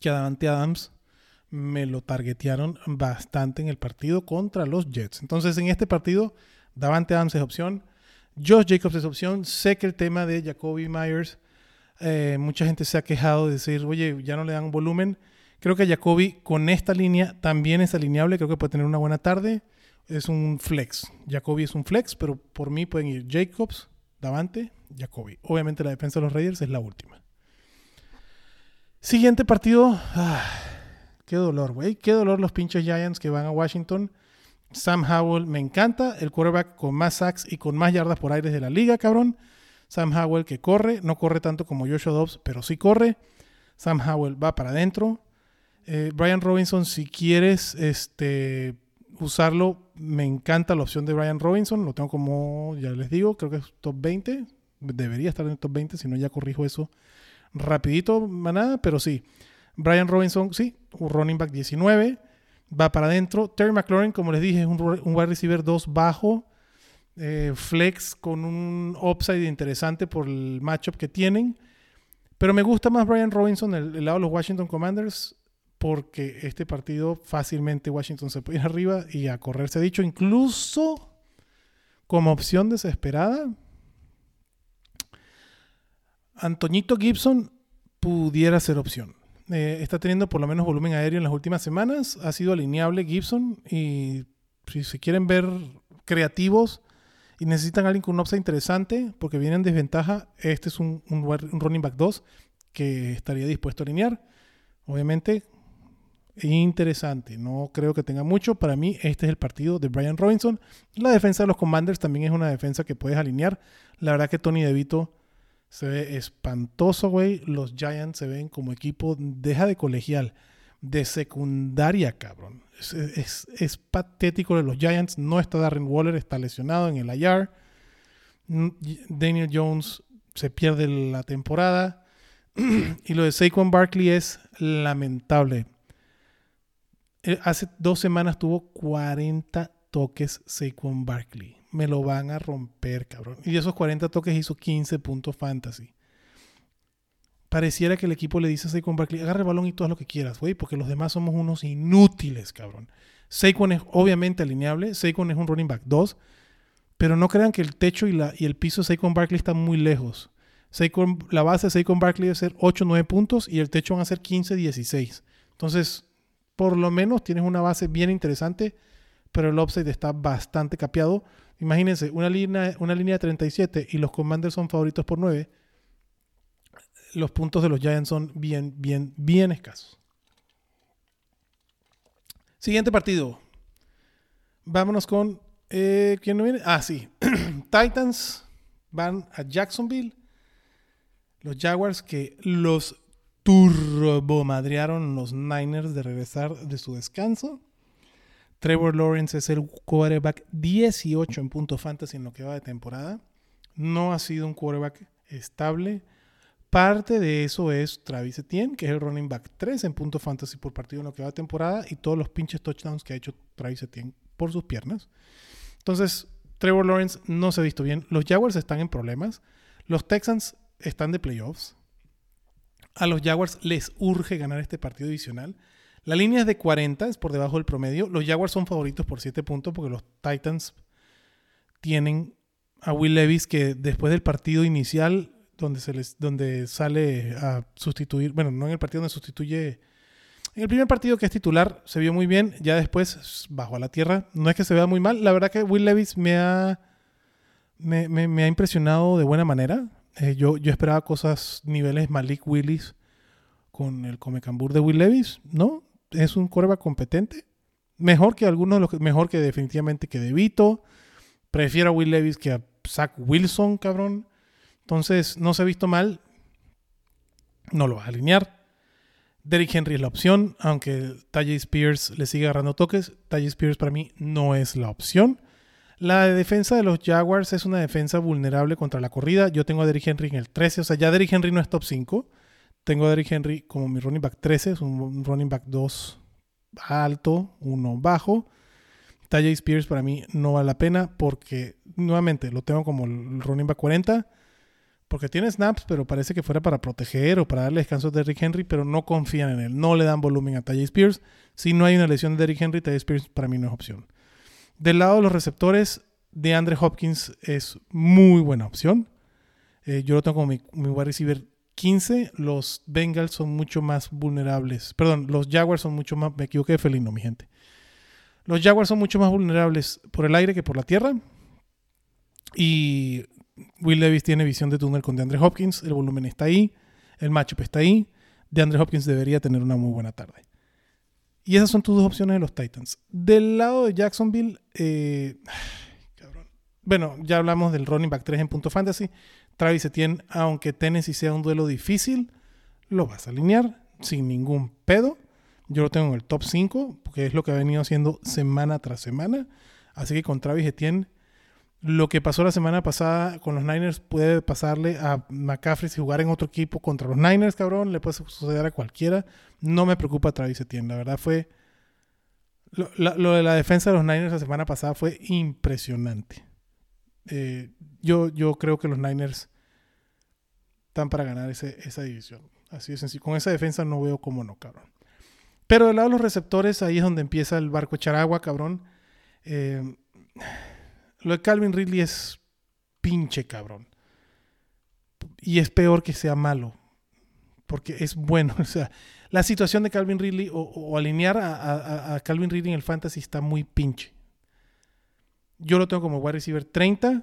que a Davante Adams me lo targetearon bastante en el partido contra los Jets. Entonces, en este partido, Davante Adams es opción. Josh Jacobs es opción. Sé que el tema de Jacoby Myers, eh, mucha gente se ha quejado de decir, oye, ya no le dan volumen. Creo que Jacoby con esta línea también es alineable. Creo que puede tener una buena tarde. Es un flex. Jacoby es un flex, pero por mí pueden ir Jacobs, Davante, Jacoby. Obviamente la defensa de los Raiders es la última. Siguiente partido. Ah, qué dolor, güey. Qué dolor los pinches Giants que van a Washington. Sam Howell me encanta. El quarterback con más sacks y con más yardas por aire de la liga, cabrón. Sam Howell que corre. No corre tanto como Joshua Dobbs, pero sí corre. Sam Howell va para adentro. Eh, Brian Robinson, si quieres este, usarlo, me encanta la opción de Brian Robinson. Lo tengo como, ya les digo, creo que es top 20. Debería estar en el top 20, si no ya corrijo eso rapidito, manada, pero sí. Brian Robinson, sí, un running back 19, va para adentro. Terry McLaurin, como les dije, es un, wide receiver 2 bajo, eh, flex con un upside interesante por el matchup que tienen. Pero me gusta más Brian Robinson, el, lado de los Washington Commanders, porque este partido fácilmente Washington se puede ir arriba y a correrse dicho, incluso como opción desesperada, Antoñito Gibson pudiera ser opción. Eh, está teniendo por lo menos volumen aéreo en las últimas semanas. Ha sido alineable Gibson y si se quieren ver creativos y necesitan alguien con un upside interesante porque viene en desventaja, este es un, running back 2 que estaría dispuesto a alinear. Obviamente, interesante. No creo que tenga mucho. Para mí, este es el partido de Brian Robinson. La defensa de los Commanders también es una defensa que puedes alinear. La verdad que Tony DeVito se ve espantoso, güey. Los Giants se ven como equipo, deja de colegial, de secundaria, cabrón. Es, patético de los Giants. No está Darren Waller, está lesionado en el IR. Daniel Jones se pierde la temporada. y lo de Saquon Barkley es lamentable. Eh, hace dos semanas tuvo 40 toques Saquon Barkley me lo van a romper, cabrón. Y de esos 40 toques hizo 15 puntos fantasy. Pareciera que el equipo le dice a Saquon Barkley, agarre el balón y todo lo que quieras, güey, porque los demás somos unos inútiles, cabrón. Saquon es obviamente alineable, Saquon es un running back 2, pero no crean que el techo y, la, y el piso de Saquon Barkley están muy lejos. Saquon, la base de Saquon Barkley debe ser 8 9 puntos y el techo van a ser 15 16. Entonces, por lo menos tienes una base bien interesante, pero el upside está bastante capeado. Imagínense, una línea, una línea de 37 y los Commanders son favoritos por 9. Los puntos de los Giants son bien, bien, bien escasos. Siguiente partido. Vámonos con. Eh, ¿Quién no viene? Ah, sí. Titans van a Jacksonville. Los Jaguars que los turbomadrearon los Niners de regresar de su descanso. Trevor Lawrence es el quarterback 18 en punto fantasy en lo que va de temporada. No ha sido un quarterback estable. Parte de eso es Travis Etienne, que es el running back 3 en punto fantasy por partido en lo que va de temporada y todos los pinches touchdowns que ha hecho Travis Etienne por sus piernas. Entonces, Trevor Lawrence no se ha visto bien. Los Jaguars están en problemas. Los Texans están de playoffs. A los Jaguars les urge ganar este partido adicional. La línea es de 40, es por debajo del promedio. Los Jaguars son favoritos por 7 puntos porque los Titans tienen a Will Levis que después del partido inicial donde se les donde sale a sustituir, bueno, no en el partido donde sustituye en el primer partido que es titular se vio muy bien, ya después bajó a la tierra. No es que se vea muy mal, la verdad que Will Levis me ha me, ha impresionado de buena manera. Eh, yo, yo esperaba cosas niveles Malik Willis con el Comecambur de Will Levis, ¿no? Es un coreback competente. Mejor que algunos mejor que definitivamente que De Vito. Prefiero a Will Levis que a Zach Wilson, cabrón. Entonces, no se ha visto mal. No lo va a alinear. Derrick Henry es la opción, aunque Tajay Spears le sigue agarrando toques. Tajay Spears para mí no es la opción. La defensa de los Jaguars es una defensa vulnerable contra la corrida. Yo tengo a Derrick Henry en el 13, o sea, ya Derrick Henry no es top 5. Tengo a Derrick Henry como mi running back 13, es un running back 2 alto, uno bajo. Tajay Spears para mí no vale la pena porque, nuevamente, lo tengo como el running back 40 porque tiene snaps, pero parece que fuera para proteger o para darle descanso a Derrick Henry, pero no confían en él, no le dan volumen a Tajay Spears. Si no hay una lesión de Derrick Henry, Tajay Spears para mí no es opción. Del lado de los receptores, de Andre Hopkins es muy buena opción. Eh, yo lo tengo como mi, mi wide receiver 15. Los Bengals son mucho más vulnerables. Perdón, los Jaguars son mucho más. Me equivoqué felino, mi gente. Los Jaguars son mucho más vulnerables por el aire que por la tierra. Y Will Levis tiene visión de túnel con DeAndre Hopkins. El volumen está ahí. El matchup está ahí. DeAndre Hopkins debería tener una muy buena tarde. Y esas son tus dos opciones de los Titans. Del lado de Jacksonville, eh, bueno, ya hablamos del running back 3 en punto fantasy. Travis Etienne, aunque Tennessee sea un duelo difícil, lo vas a alinear sin ningún pedo. Yo lo tengo en el top 5, porque es lo que ha venido haciendo semana tras semana. Así que con Travis Etienne, lo que pasó la semana pasada con los Niners puede pasarle a McCaffrey si jugar en otro equipo contra los Niners, cabrón. Le puede suceder a cualquiera. No me preocupa Travis Etienne. La verdad fue. Lo, lo de la defensa de los Niners la semana pasada fue impresionante. Eh, yo, yo creo que los Niners están para ganar esa división. Así de sencillo. Con esa defensa no veo cómo no, cabrón. Pero del lado de los receptores, ahí es donde empieza el barco echar agua, cabrón. Eh, lo de Calvin Ridley es pinche, cabrón. Y es peor que sea malo. Porque es bueno. O sea, la situación de Calvin Ridley o, alinear a, Calvin Ridley en el fantasy está muy pinche. Yo lo tengo como wide receiver 30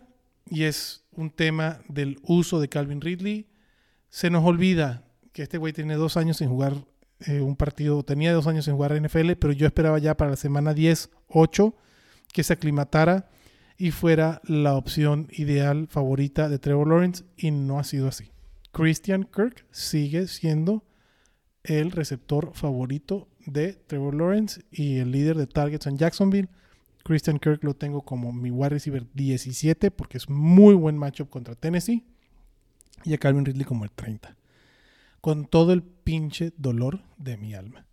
y es un tema del uso de Calvin Ridley. Se nos olvida que este güey tiene dos años sin jugar eh, un partido, tenía dos años sin jugar NFL, pero yo esperaba ya para la semana 10, 8 que se aclimatara y fuera la opción ideal favorita de Trevor Lawrence y no ha sido así. Christian Kirk sigue siendo el receptor favorito de Trevor Lawrence y el líder de targets en Jacksonville. Christian Kirk lo tengo como mi wide receiver 17 porque es muy buen matchup contra Tennessee. Y a Calvin Ridley como el 30. Con todo el pinche dolor de mi alma.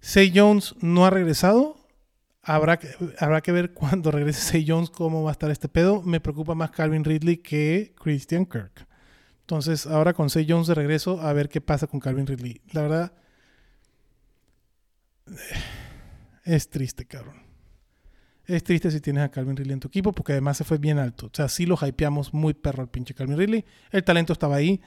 Say Jones no ha regresado. Habrá que, habrá que ver cuando regrese Say Jones cómo va a estar este pedo. Me preocupa más Calvin Ridley que Christian Kirk. Entonces, ahora con Say Jones de regreso, a ver qué pasa con Calvin Ridley. La verdad, es triste, cabrón. Es triste si tienes a Calvin Ridley en tu equipo porque además se fue bien alto. O sea, sí lo hypeamos muy perro al pinche Calvin Ridley. El talento estaba ahí.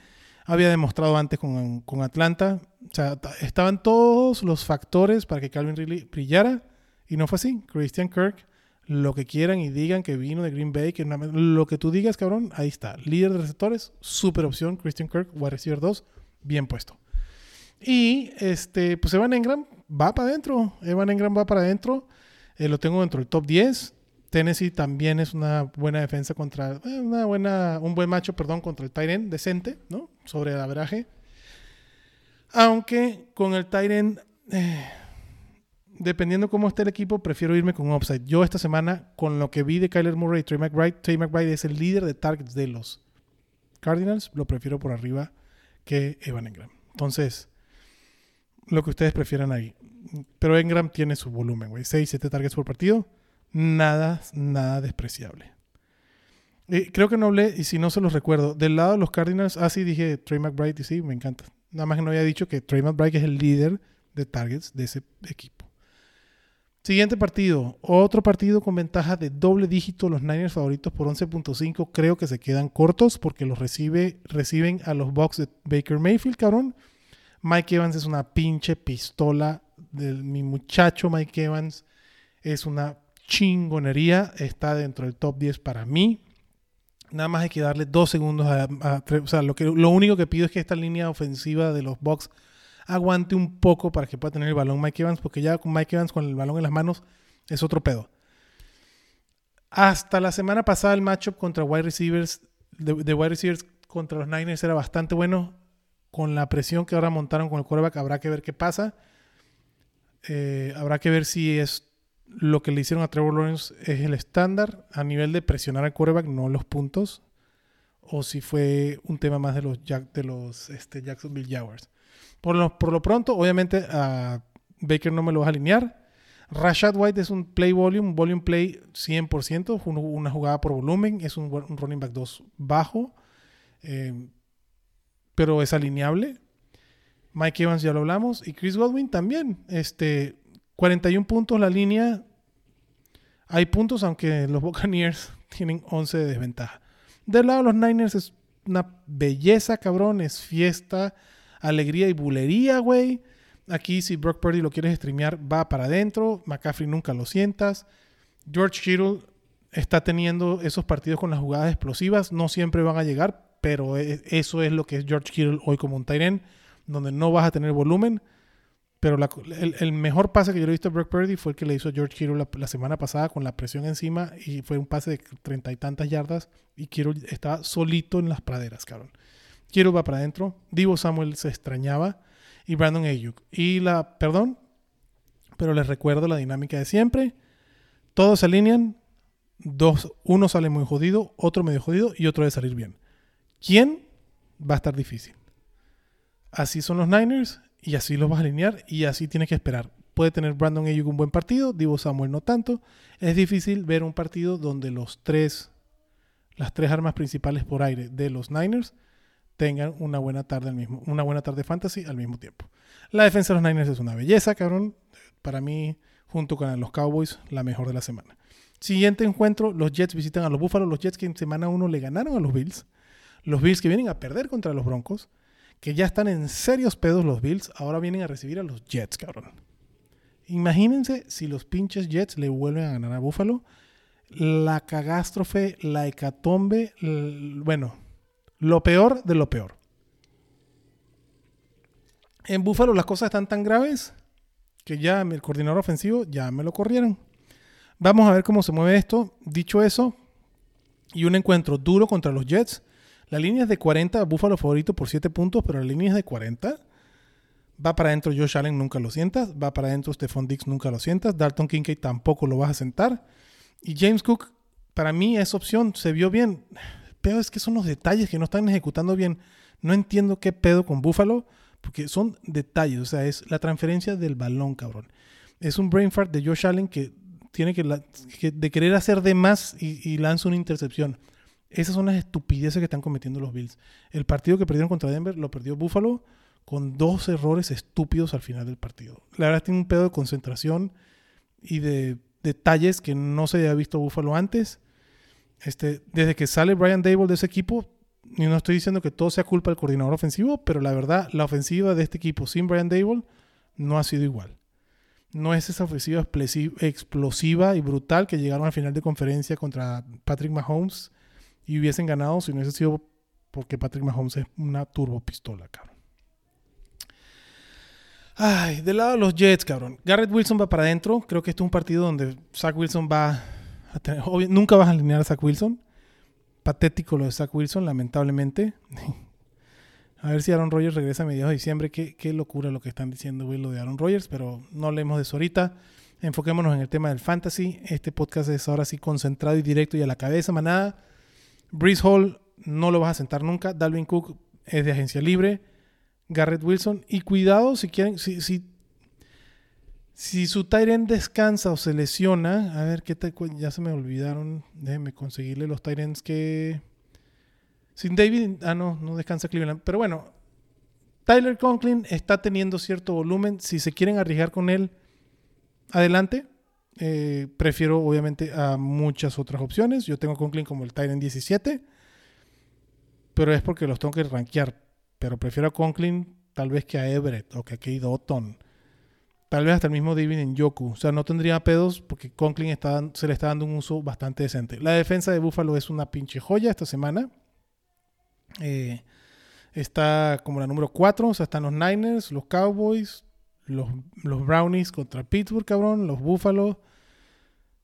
Había demostrado antes con, con Atlanta. O sea, estaban todos los factores para que Calvin Ridley brillara. Y no fue así. Christian Kirk, lo que quieran y digan que vino de Green Bay, que lo que tú digas, cabrón, ahí está. Líder de receptores, super opción. Christian Kirk, wide receiver 2, bien puesto. Y este, pues Evan Engram va para adentro. Evan Engram va para adentro. Eh, lo tengo dentro del top 10. Tennessee también es una buena defensa contra, eh, una buena, un buen macho, perdón, contra el Tyren decente, ¿no? Sobre el averaje. Aunque con el Tyren, eh, dependiendo cómo esté el equipo, prefiero irme con un upside. Yo esta semana, con lo que vi de Kyler Murray y Trey McBride, Trey McBride es el líder de targets de los Cardinals, lo prefiero por arriba que Evan Engram. Entonces, lo que ustedes prefieran ahí. Pero Engram tiene su volumen, güey. 6, 7 targets por partido. Nada, nada despreciable. Eh, creo que no hablé, y si no se los recuerdo, del lado de los Cardinals, ah, sí, dije Trey McBride, y sí, me encanta. Nada más que no había dicho que Trey McBride es el líder de targets de ese equipo. Siguiente partido, otro partido con ventaja de doble dígito, los Niners favoritos por 11.5, creo que se quedan cortos porque los recibe, reciben a los Bucks de Baker Mayfield, cabrón. Mike Evans es una pinche pistola. De, mi muchacho Mike Evans es una chingonería. Está dentro del top 10 para mí. Nada más hay que darle dos segundos a, o sea, lo, que, lo único que pido es que esta línea ofensiva de los Bucks aguante un poco para que pueda tener el balón Mike Evans, porque ya con Mike Evans con el balón en las manos es otro pedo. Hasta la semana pasada el matchup contra wide receivers de wide receivers contra los Niners era bastante bueno con la presión que ahora montaron con el quarterback, habrá que ver qué pasa. Eh, habrá que ver si es lo que le hicieron a Trevor Lawrence es el estándar a nivel de presionar al quarterback, no los puntos, o si fue un tema más de los, de los este, Jacksonville Jaguars. Por lo, por lo pronto, obviamente a Baker no me lo vas a alinear. Rashad White es un play volume, volume play 100%, una jugada por volumen, es un, running back 2 bajo, eh, pero es alineable. Mike Evans ya lo hablamos. Y Chris Godwin también. Este, 41 puntos la línea. Hay puntos, aunque los Buccaneers tienen 11 de desventaja. Del lado de los Niners es una belleza, cabrón. Es fiesta, alegría y bulería, güey. Aquí, si Brock Purdy lo quieres streamear, va para adentro. McCaffrey nunca lo sientas. George Kittle está teniendo esos partidos con las jugadas explosivas. No siempre van a llegar, pero e, eso es lo que es George Kittle hoy como un Tyrant donde no vas a tener volumen. Pero el, mejor pase que yo he visto a Brock Purdy fue el que le hizo George Kittle la, semana pasada con la presión encima y fue un pase de treinta y tantas yardas y Kittle estaba solito en las praderas, cabrón. Kittle va para adentro, Divo Samuel se extrañaba y Brandon Ayuk. Y la, perdón, pero les recuerdo la dinámica de siempre. Todos se alinean, dos, uno sale muy jodido, otro medio jodido y otro debe salir bien. ¿Quién? Va a estar difícil. Así son los Niners y así los vas a alinear y así tienes que esperar. Puede tener Brandon Ayuk un buen partido, Divo Samuel no tanto. Es difícil ver un partido donde los tres, las tres armas principales por aire de los Niners tengan una buena tarde al mismo, una buena tarde fantasy al mismo tiempo. La defensa de los Niners es una belleza, cabrón. Para mí, junto con los Cowboys, la mejor de la semana. Siguiente encuentro, los Jets visitan a los Buffalo, los Jets que en semana 1 le ganaron a los Bills. Los Bills que vienen a perder contra los Broncos que ya están en serios pedos los Bills, ahora vienen a recibir a los Jets, cabrón. Imagínense si los pinches Jets le vuelven a ganar a Buffalo. La cagástrofe, la hecatombe, bueno, lo peor de lo peor. En Buffalo las cosas están tan graves que ya el coordinador ofensivo ya me lo corrieron. Vamos a ver cómo se mueve esto. Dicho eso, y un encuentro duro contra los Jets, la línea es de 40, Buffalo favorito por 7 puntos, pero la línea es de 40. Va para adentro Josh Allen, nunca lo sientas. Va para adentro Stephon Dix, nunca lo sientas. Dalton Kincaid tampoco lo vas a sentar. Y James Cook, para mí esa opción se vio bien. Pero es que son los detalles que no están ejecutando bien. No entiendo qué pedo con Buffalo, porque son detalles. O sea, es la transferencia del balón, cabrón. Es un brain fart de Josh Allen que tiene que, de querer hacer de más y, y lanza una intercepción. Esas son las estupideces que están cometiendo los Bills. El partido que perdieron contra Denver lo perdió Buffalo con dos errores estúpidos al final del partido. La verdad tiene un pedo de concentración y de detalles que no se había visto Buffalo antes. Este, desde que sale Brian Dable de ese equipo, y no estoy diciendo que todo sea culpa del coordinador ofensivo, pero la verdad, la ofensiva de este equipo sin Brian Dable no ha sido igual. No es esa ofensiva explosiva y brutal que llegaron al final de conferencia contra Patrick Mahomes y hubiesen ganado si no hubiese sido porque Patrick Mahomes es una turbo pistola, cabrón. Ay, del lado de los Jets, cabrón. Garrett Wilson va para adentro. Creo que este es un partido donde Zach Wilson va a tener. nunca vas a alinear a Zach Wilson. Patético lo de Zach Wilson, lamentablemente. a ver si Aaron Rodgers regresa a mediados de diciembre. Qué, qué locura lo que están diciendo, güey, lo de Aaron Rodgers. Pero no hablemos de eso ahorita. Enfoquémonos en el tema del fantasy. Este podcast es ahora sí concentrado y directo y a la cabeza, manada. Breeze Hall no lo vas a sentar nunca. Dalvin Cook es de agencia libre. Garrett Wilson. Y cuidado si quieren, si, si, si su Tyrant descansa o se lesiona. A ver, ¿qué te, ya se me olvidaron. Déjenme conseguirle los Tyrants que. Sin David. Ah, no, no descansa Cleveland. Pero bueno, Tyler Conklin está teniendo cierto volumen. Si se quieren arriesgar con él, adelante. Eh, prefiero obviamente a muchas otras opciones. Yo tengo Conklin como el Titan 17, pero es porque los tengo que rankear. Pero prefiero a Conklin tal vez que a Everett o que a Kate Otton. Tal vez hasta el mismo David en Yoku. O sea, no tendría pedos porque Conklin está, se le está dando un uso bastante decente. La defensa de Buffalo es una pinche joya esta semana. Eh, está como la número 4. O sea, están los Niners, los Cowboys, los, los Brownies contra Pittsburgh, cabrón, los Buffalo.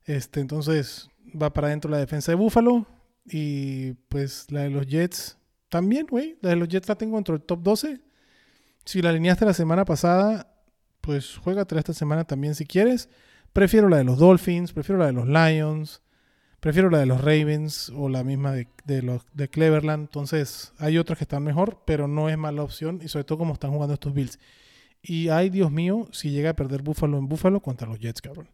Este, entonces va para adentro la defensa de Buffalo. Y pues la de los Jets también, güey. La de los Jets la tengo dentro del top 12. Si la alineaste la semana pasada, pues juégatela esta semana también si quieres. Prefiero la de los Dolphins, prefiero la de los Lions, prefiero la de los Ravens o la misma de, los, de Cleveland. Entonces, hay otras que están mejor, pero no es mala opción y sobre todo como están jugando estos Bills. Y ay, Dios mío, si llega a perder Buffalo en Buffalo contra los Jets, cabrón.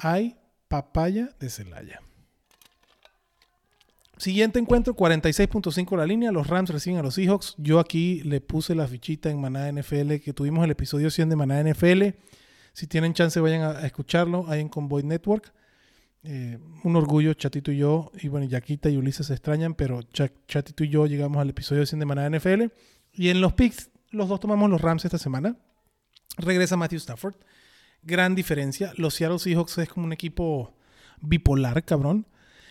Hay papaya de Celaya. Siguiente encuentro, 46.5 la línea. Los Rams reciben a los Seahawks. Yo aquí le puse la fichita en Maná NFL, que tuvimos el episodio 100 de Maná NFL. Si tienen chance, vayan a, escucharlo ahí en Convoy Network. Eh, un orgullo, Chatito y yo. Y bueno, Yaquita y Ulises se extrañan, pero Chatito y yo llegamos al episodio 100 de Maná NFL. Y en los picks, los dos tomamos los Rams esta semana. Regresa Matthew Stafford. Gran diferencia. Los Seattle Seahawks es como un equipo bipolar, cabrón.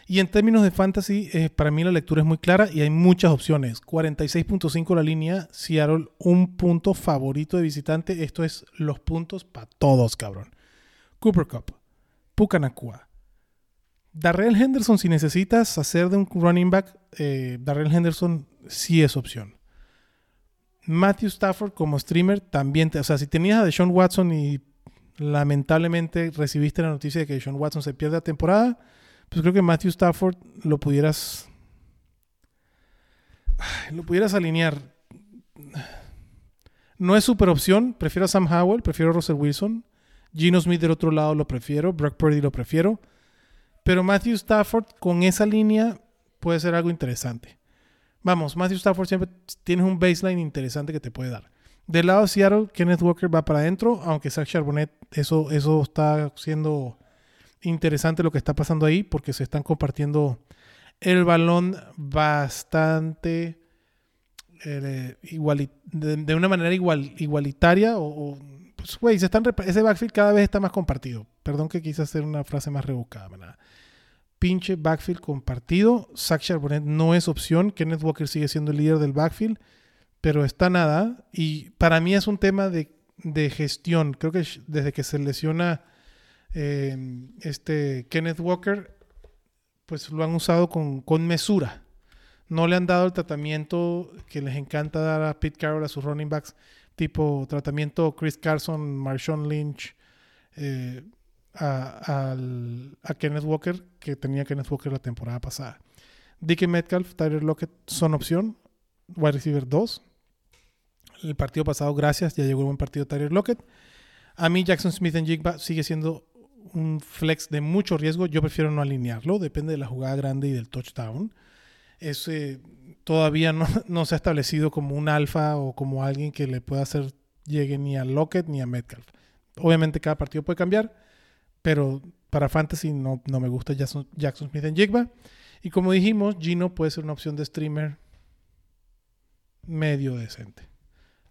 Y en términos de fantasy, eh, para mí la lectura es muy clara y hay muchas opciones. 46.5 la línea, Seattle un punto favorito de visitante. Esto es los puntos para todos, cabrón. Cooper Cup, Pucanacua. Darrell Henderson, si necesitas hacer de un running back, eh, Darrell Henderson sí es opción. Matthew Stafford como streamer también, o sea, si tenías a Deshaun Watson y lamentablemente recibiste la noticia de que Deshaun Watson se pierde la temporada, pues creo que Matthew Stafford lo pudieras. Lo pudieras alinear. No es super opción. Prefiero a Sam Howell, prefiero a Russell Wilson. Gino Smith del otro lado lo prefiero. Brock Purdy lo prefiero. Pero Matthew Stafford con esa línea puede ser algo interesante. Vamos, Matthew Stafford siempre tiene un baseline interesante que te puede dar. Del lado de Seattle, Kenneth Walker va para adentro, aunque Zach Charbonnet, eso, eso está siendo interesante lo que está pasando ahí porque se están compartiendo el balón bastante eh, de, una manera igual, igualitaria o, pues güey, están ese backfield cada vez está más compartido. Perdón que quise hacer una frase más rebuscada, ¿verdad? Pinche backfield compartido. Zach Charbonnet no es opción. Kenneth Walker sigue siendo el líder del backfield, pero está nada. Y para mí es un tema de, de gestión. Creo que desde que se lesiona este Kenneth Walker, pues lo han usado con, mesura. No le han dado el tratamiento que les encanta dar a Pete Carroll a sus running backs, tipo tratamiento Chris Carson, Marshawn Lynch, eh, a, Kenneth Walker, que tenía Kenneth Walker la temporada pasada. Dickie Metcalf, Tyler Lockett son opción, wide receiver 2. El partido pasado, gracias, ya llegó el buen partido Tyler Lockett. A mí Jackson Smith en Jigba sigue siendo un flex de mucho riesgo, yo prefiero no alinearlo, depende de la jugada grande y del touchdown. Ese todavía no, se ha establecido como un alfa o como alguien que le pueda hacer llegue ni a Lockett ni a Metcalf. Obviamente cada partido puede cambiar, pero para Fantasy no, no me gusta Jackson, Jackson Smith en Jigba. Y como dijimos, Gino puede ser una opción de streamer medio decente.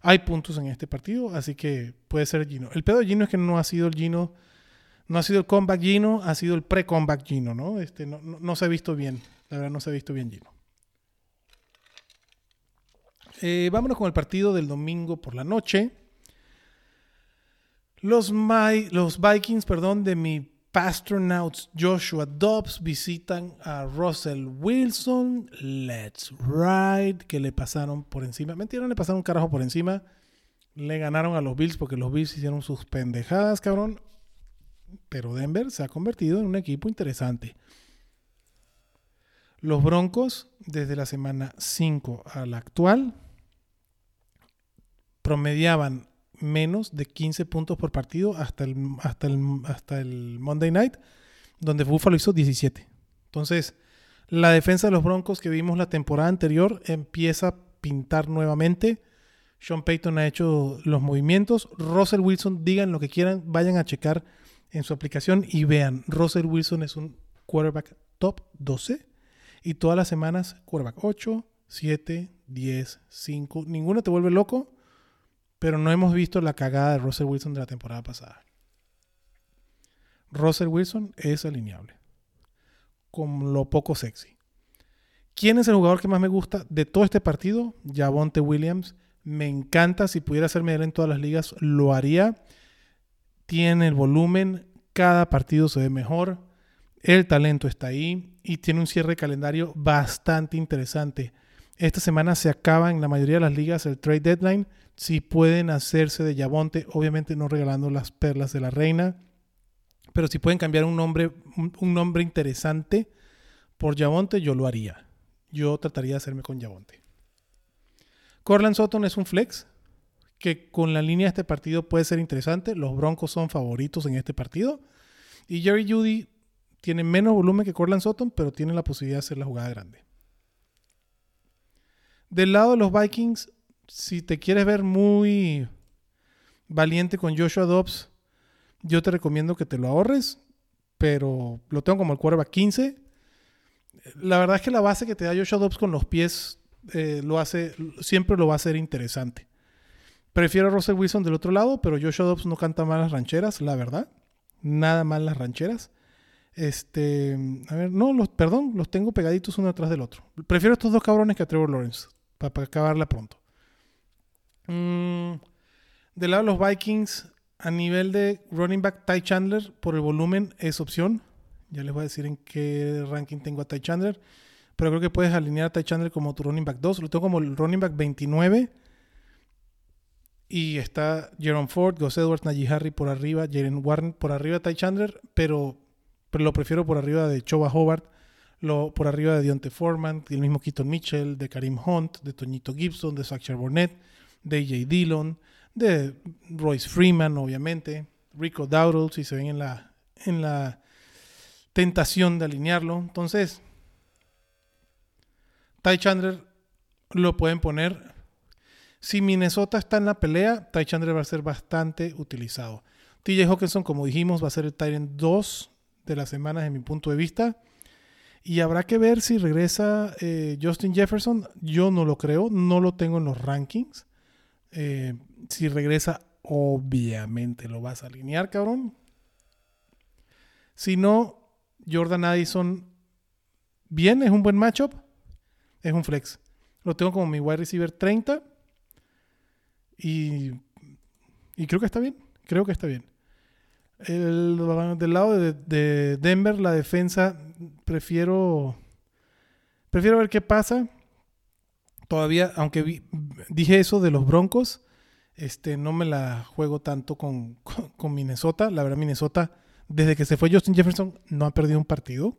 Hay puntos en este partido, así que puede ser Gino. El pedo de Gino es que no ha sido el Gino no ha sido el comeback Gino, ha sido el pre-comeback Gino, ¿no? Este, no, se ha visto bien. La verdad, no se ha visto bien Gino. Eh, vámonos con el partido del domingo por la noche. Los, los Vikings, perdón, de mi Pastronauts Joshua Dobbs visitan a Russell Wilson. Let's ride. Que le pasaron por encima. Mentira, le pasaron un carajo por encima. Le ganaron a los Bills porque los Bills hicieron sus pendejadas, cabrón pero Denver se ha convertido en un equipo interesante. Los Broncos, desde la semana 5 a la actual, promediaban menos de 15 puntos por partido hasta el, hasta el, hasta el Monday Night, donde Buffalo hizo 17. Entonces, la defensa de los Broncos que vimos la temporada anterior empieza a pintar nuevamente. Sean Payton ha hecho los movimientos. Russell Wilson, digan lo que quieran, vayan a checar en su aplicación y vean, Russell Wilson es un quarterback top 12 y todas las semanas quarterback 8, 7, 10, 5. Ninguno te vuelve loco, pero no hemos visto la cagada de Russell Wilson de la temporada pasada. Russell Wilson es alineable, con lo poco sexy. ¿Quién es el jugador que más me gusta de todo este partido? Javonte Williams. Me encanta, si pudiera hacerme él en todas las ligas, lo haría tiene el volumen, cada partido se ve mejor, el talento está ahí y tiene un cierre de calendario bastante interesante. Esta semana se acaba en la mayoría de las ligas el trade deadline. Si pueden hacerse de Yabonte, obviamente no regalando las perlas de la reina, pero si pueden cambiar un nombre, un, nombre interesante por Yabonte, yo lo haría. Yo trataría de hacerme con Yabonte. Corland Sutton es un flex que con la línea de este partido puede ser interesante. Los Broncos son favoritos en este partido. Y Jerry Judy tiene menos volumen que Corland Sutton, pero tiene la posibilidad de hacer la jugada grande. Del lado de los Vikings, si te quieres ver muy valiente con Joshua Dobbs, yo te recomiendo que te lo ahorres, pero lo tengo como el quarterback 15. La verdad es que la base que te da Joshua Dobbs con los pies eh, lo hace, siempre lo va a hacer interesante. Prefiero a Russell Wilson del otro lado, pero Joshua Dobbs no canta mal las rancheras, la verdad. Nada mal las rancheras. Este, a ver, no, los, perdón, los tengo pegaditos uno atrás del otro. Prefiero estos dos cabrones que a Trevor Lawrence para, acabarla pronto. Mm, del lado de los Vikings, a nivel de running back, Ty Chandler, por el volumen, es opción. Ya les voy a decir en qué ranking tengo a Ty Chandler. Pero creo que puedes alinear a Ty Chandler como tu running back 2. Lo tengo como el running back 29. Y está Jerome Ford, Gus Edwards, Najee Harry por arriba, Jalen Warren por arriba Ty Chandler, pero, pero lo prefiero por arriba de Choba Hobart lo, por arriba de Dionte Foreman, del mismo Keaton Mitchell, de Karim Hunt, de Toñito Gibson, de Sacher Burnett, de AJ Dillon, de Royce Freeman, obviamente, Rico Dowdle, si se ven en la, en la tentación de alinearlo. Entonces, Ty Chandler lo pueden poner. Si Minnesota está en la pelea, Ty Chandler va a ser bastante utilizado. TJ Hawkinson, como dijimos, va a ser el Tyrant 2 de las semanas, en mi punto de vista. Y habrá que ver si regresa eh, Justin Jefferson. Yo no lo creo, no lo tengo en los rankings. Eh, si regresa, obviamente lo vas a alinear, cabrón. Si no, Jordan Addison, bien, es un buen matchup. Es un flex. Lo tengo como mi wide receiver 30. Y, y creo que está bien. Creo que está bien. El, del lado de, Denver, la defensa, prefiero, prefiero ver qué pasa. Todavía, aunque dije eso de los Broncos, este, no me la juego tanto con, con, Minnesota. La verdad, Minnesota, desde que se fue Justin Jefferson, no ha perdido un partido.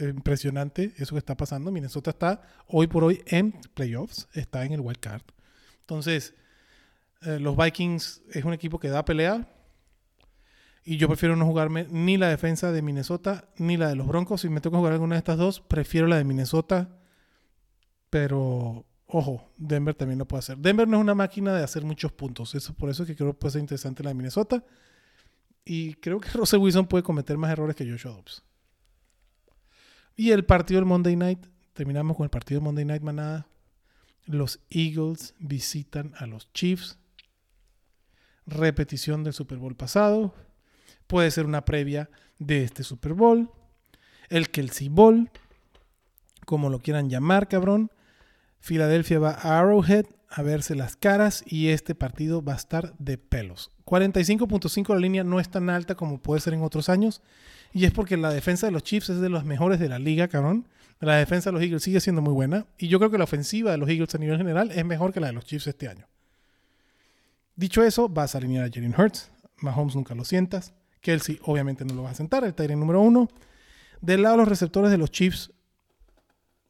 impresionante eso que está pasando. Minnesota está hoy por hoy en playoffs, está en el wild card. Entonces, eh, los Vikings es un equipo que da pelea y yo prefiero no jugarme ni la defensa de Minnesota ni la de los Broncos. Si me toca jugar alguna de estas dos, prefiero la de Minnesota. Pero, ojo, Denver también lo puede hacer. Denver no es una máquina de hacer muchos puntos. Eso, por eso es que creo que puede ser interesante la de Minnesota. Y creo que Russell Wilson puede cometer más errores que Joshua Dobbs. Y el partido del Monday Night. Terminamos con el partido del Monday Night, manada. Los Eagles visitan a los Chiefs. Repetición del Super Bowl pasado puede ser una previa de este Super Bowl, el Kelsey Bowl, como lo quieran llamar, cabrón. Filadelfia va a Arrowhead a verse las caras y este partido va a estar de pelos. 45.5 la línea no es tan alta como puede ser en otros años y es porque la defensa de los Chiefs es de las mejores de la liga, cabrón. La defensa de los Eagles sigue siendo muy buena y yo creo que la ofensiva de los Eagles a nivel general es mejor que la de los Chiefs este año. Dicho eso, vas a alinear a Jalen Hurts. Mahomes nunca lo sientas. Kelsey obviamente no lo va a sentar, el Tyrant número uno. Del lado de los receptores de los Chiefs,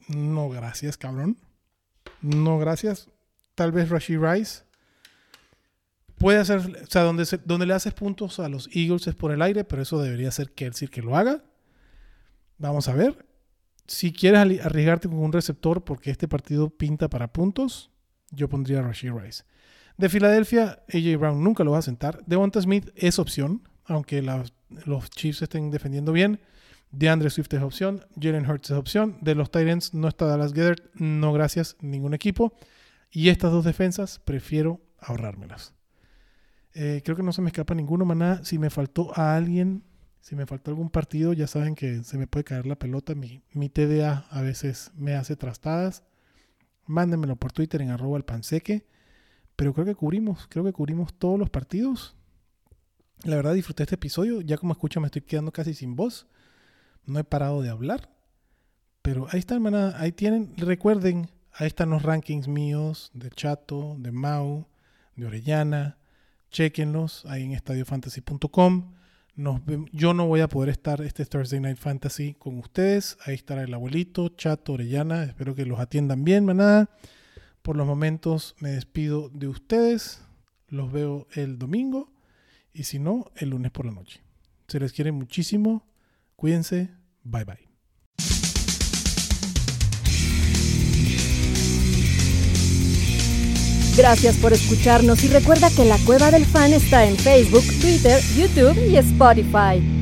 no gracias, cabrón. No gracias. Tal vez Rashid Rice. Puede hacer, o sea, donde, donde le haces puntos a los Eagles es por el aire, pero eso debería ser Kelsey que lo haga. Vamos a ver. Si quieres arriesgarte con un receptor porque este partido pinta para puntos, yo pondría a Rashid Rice. De Filadelfia, AJ Brown nunca lo va a sentar. Devonta Smith es opción aunque los Chiefs estén defendiendo bien. DeAndre Swift es opción, Jalen Hurts es opción. De los Titans no está Dallas Gedert, no gracias, ningún equipo. Y estas dos defensas prefiero ahorrármelas. Eh, creo que no se me escapa ninguno, maná. Si me faltó a alguien, si me faltó algún partido, ya saben que se me puede caer la pelota. Mi, TDA a veces me hace trastadas. Mándenmelo por Twitter en arroba panseque. Pero creo que cubrimos, creo que cubrimos todos los partidos. La verdad disfruté este episodio. Ya como escuchan me estoy quedando casi sin voz. No he parado de hablar. Pero ahí está, hermana. Ahí tienen. Recuerden, Ahí están los rankings míos de Chato, de Mau, de Orellana. Chequenlos ahí en estadiofantasy.com. yo no voy a poder estar este Thursday Night Fantasy con ustedes. Ahí estará el abuelito, Chato, Orellana. Espero que los atiendan bien, manada. Por los momentos me despido de ustedes. Los veo el domingo. Y si no, el lunes por la noche. Se les quiere muchísimo. Cuídense. Bye bye. Gracias por escucharnos y recuerda que la Cueva del Fan está en Facebook, Twitter, YouTube y Spotify.